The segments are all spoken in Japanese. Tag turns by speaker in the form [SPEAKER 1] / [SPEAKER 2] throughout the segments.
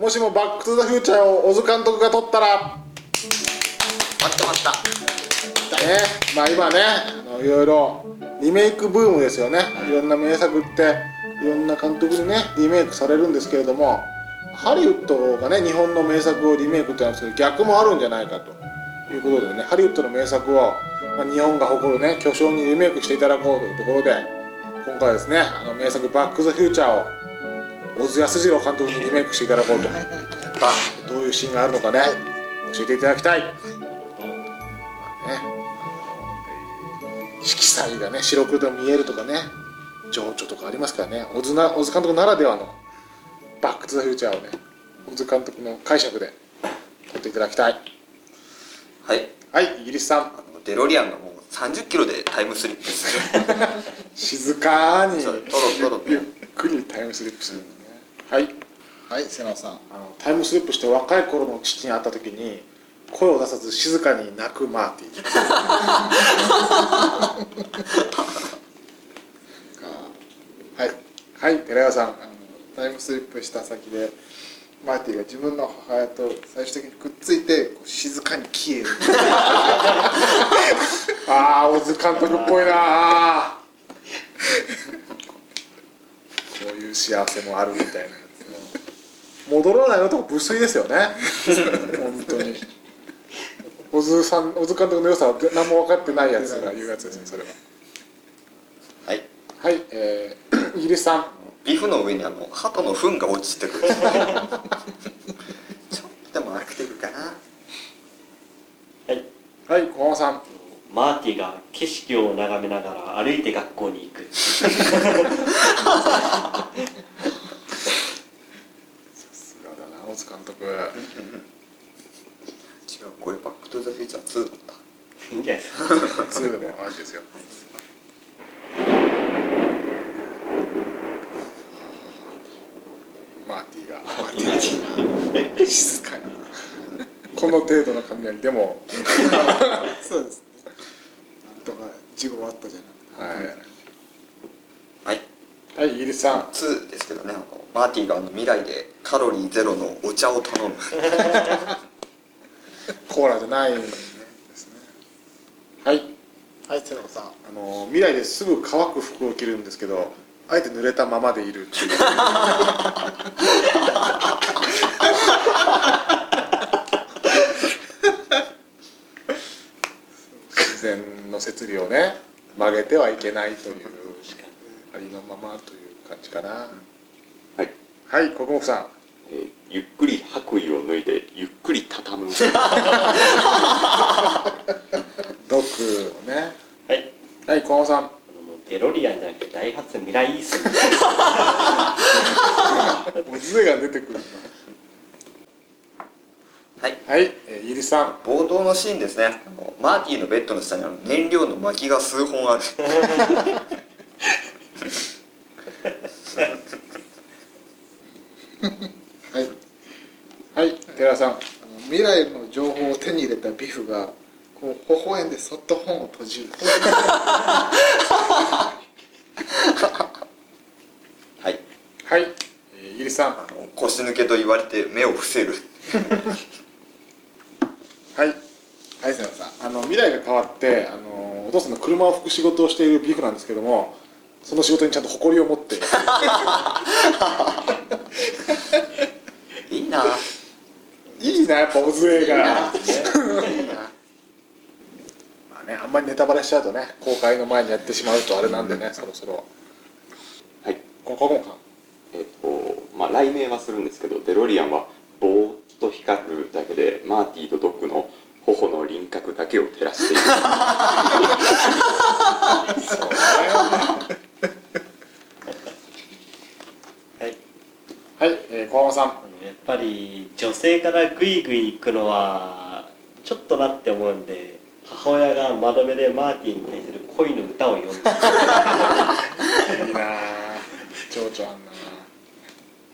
[SPEAKER 1] もしもバック・トゥ・ザ・フューチャーを小津監督が撮ったら。
[SPEAKER 2] 待ってました。
[SPEAKER 1] ねまあ今ねあのいろいろリメイクブームですよね。いろんな名作っていろんな監督にねリメイクされるんですけれどもハリウッドがね日本の名作をリメイクってなんですけど逆もあるんじゃないかと。いうことでねハリウッドの名作を、まあ、日本が誇るね巨匠にリメイクしていただこうというところで今回はですねあの名作「バック・ザ・フューチャー」を小津安二郎監督にリメイクしていただこうと。どういうシーンがあるのかね。教えていただきたい。ね、色彩がね白黒で見えるとかね。情緒とかありますからね。小津な小津監督ならではのバック・トゥ・ザ・フューチャーをね小津監督の解釈で撮っていただきたい。
[SPEAKER 2] はい。
[SPEAKER 1] はいイギリスさん。
[SPEAKER 2] あのデロリアンがもう30キロでタイムスリップする。
[SPEAKER 1] 静かに。
[SPEAKER 2] トロトロ
[SPEAKER 1] ゆっくりタイムスリップする。のねはい。
[SPEAKER 3] はい瀬野さん。
[SPEAKER 1] あのタイムスリップして若い頃の父に会った時に声を出さず静かに泣くマーティ はい。はい寺川さん。
[SPEAKER 3] あのタイムスリップした先でマーティが自分の母親と最終的にくっついて静かに消える。
[SPEAKER 1] ああ小津監督っぽいなあこういう幸せもあるみたいな。やつ戻らないのとこ無粋ですよね。本当に。小津さん小津監督の良さは何も分かってないやつが言うやつですねそれは。
[SPEAKER 2] はい。
[SPEAKER 1] はいえー、イギリスさん。
[SPEAKER 2] ビフの上にあの鳩の糞が落ちてくる。ちょっとでもアクティブかな。
[SPEAKER 4] はい。
[SPEAKER 1] はい小浜さん。
[SPEAKER 4] マーティが景色を眺めながら歩いて学校に行く
[SPEAKER 1] さすがだな小津監督。
[SPEAKER 2] 違うこれバックトゥザフューチャー2だった。
[SPEAKER 4] いいんじゃないですか
[SPEAKER 1] 2でも同じですよ。マーティが。マーティが。静かに。この程度の雷でも。
[SPEAKER 3] そうですね。なんとか事後あったじゃな
[SPEAKER 1] はい。
[SPEAKER 2] はい
[SPEAKER 1] はいイギリスさん。
[SPEAKER 2] 2ですけどねあのマーティがあの未来でカロリーゼロのお茶を頼む。
[SPEAKER 1] コーラじゃないんですね。はい。
[SPEAKER 3] はい瀬野さん。
[SPEAKER 1] あの未来ですぐ乾く服を着るんですけどあえて濡れたままでいる。っていう自然の摂理をね曲げてはいけないというままという感じかな。
[SPEAKER 5] はい、
[SPEAKER 1] はい国木さん。
[SPEAKER 5] えーゆっくり白衣を脱いでゆっくり畳む。
[SPEAKER 1] ドックのね。
[SPEAKER 4] はい。
[SPEAKER 1] はい小浜さん。
[SPEAKER 4] あのもうデロリアンじゃなくてダイハツミライイース
[SPEAKER 1] もう杖が出てくる
[SPEAKER 2] はい。
[SPEAKER 1] はい、えーイギリスさん。
[SPEAKER 2] 冒頭のシーンですね。あのマーティのベッドの下にあの燃料の薪が数本ある
[SPEAKER 3] はい
[SPEAKER 1] はい寺田さん
[SPEAKER 3] 未来の情報を手に入れたビフがこう微笑んでそっと本を閉じる。
[SPEAKER 2] はい。
[SPEAKER 1] はい、えーイギリスさん。
[SPEAKER 2] 腰抜けと言われて目を伏せる。
[SPEAKER 1] はい。
[SPEAKER 3] はい瀬野さん。
[SPEAKER 1] あの未来が変わってあのお父さんの車を拭く仕事をしているビフなんですけどもその仕事にちゃんと誇りを持って。
[SPEAKER 2] いいない
[SPEAKER 1] いなやっぱ小杖が。
[SPEAKER 2] いいな。
[SPEAKER 1] まあねあんまりネタバレしちゃうとね公開の前にやってしまうとあれなんでねそろそろ。
[SPEAKER 5] はい。
[SPEAKER 1] ここもか
[SPEAKER 5] えっ、とまあ雷鳴はするんですけどデロリアンはぼーっと光るだけでマーティとドッグの頬の輪郭だけを照らしている。
[SPEAKER 1] そうね。
[SPEAKER 4] はい。
[SPEAKER 1] はい、えー、小浜さん
[SPEAKER 4] ぱり女性からグイグイ行くのはちょっとなって思うんで母親が窓辺でマーティに対する恋の歌を読んで
[SPEAKER 1] いいなあ。情緒あんな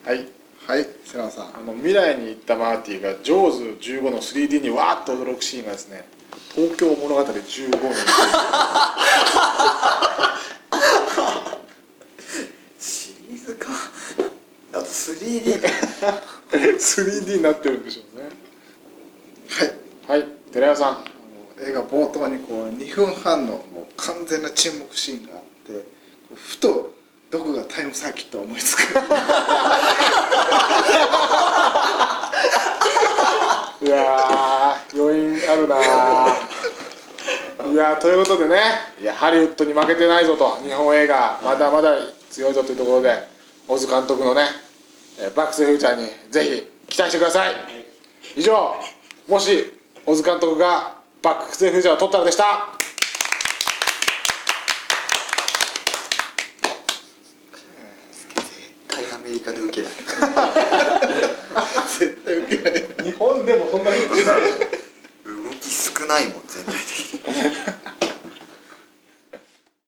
[SPEAKER 1] はい。
[SPEAKER 3] はい瀬野さん。
[SPEAKER 1] あの未来に行ったマーティが「ジョーズ15」の 3D にわーっと驚くシーンがですね東京物語15に。
[SPEAKER 2] シリーズか。あと 3D か
[SPEAKER 1] 3D になってるんでしょうね。
[SPEAKER 3] はい。
[SPEAKER 1] はい。寺山さん。
[SPEAKER 3] 映画冒頭にこう2分半のもう完全な沈黙シーンがあってふとどこがタイムサーキットを思いつく。
[SPEAKER 1] いやー余韻あるなー。いやーということでねいやハリウッドに負けてないぞと。日本映画まだまだ強いぞというところで小津監督のね「え、バックスフューチャーにぜひ期待してください。以上もし小津監督がバックスフューチャーを取ったらでした。
[SPEAKER 2] アメリカで受けない。
[SPEAKER 3] 絶対受けない。
[SPEAKER 1] 日本でもそんなに
[SPEAKER 2] 受けない。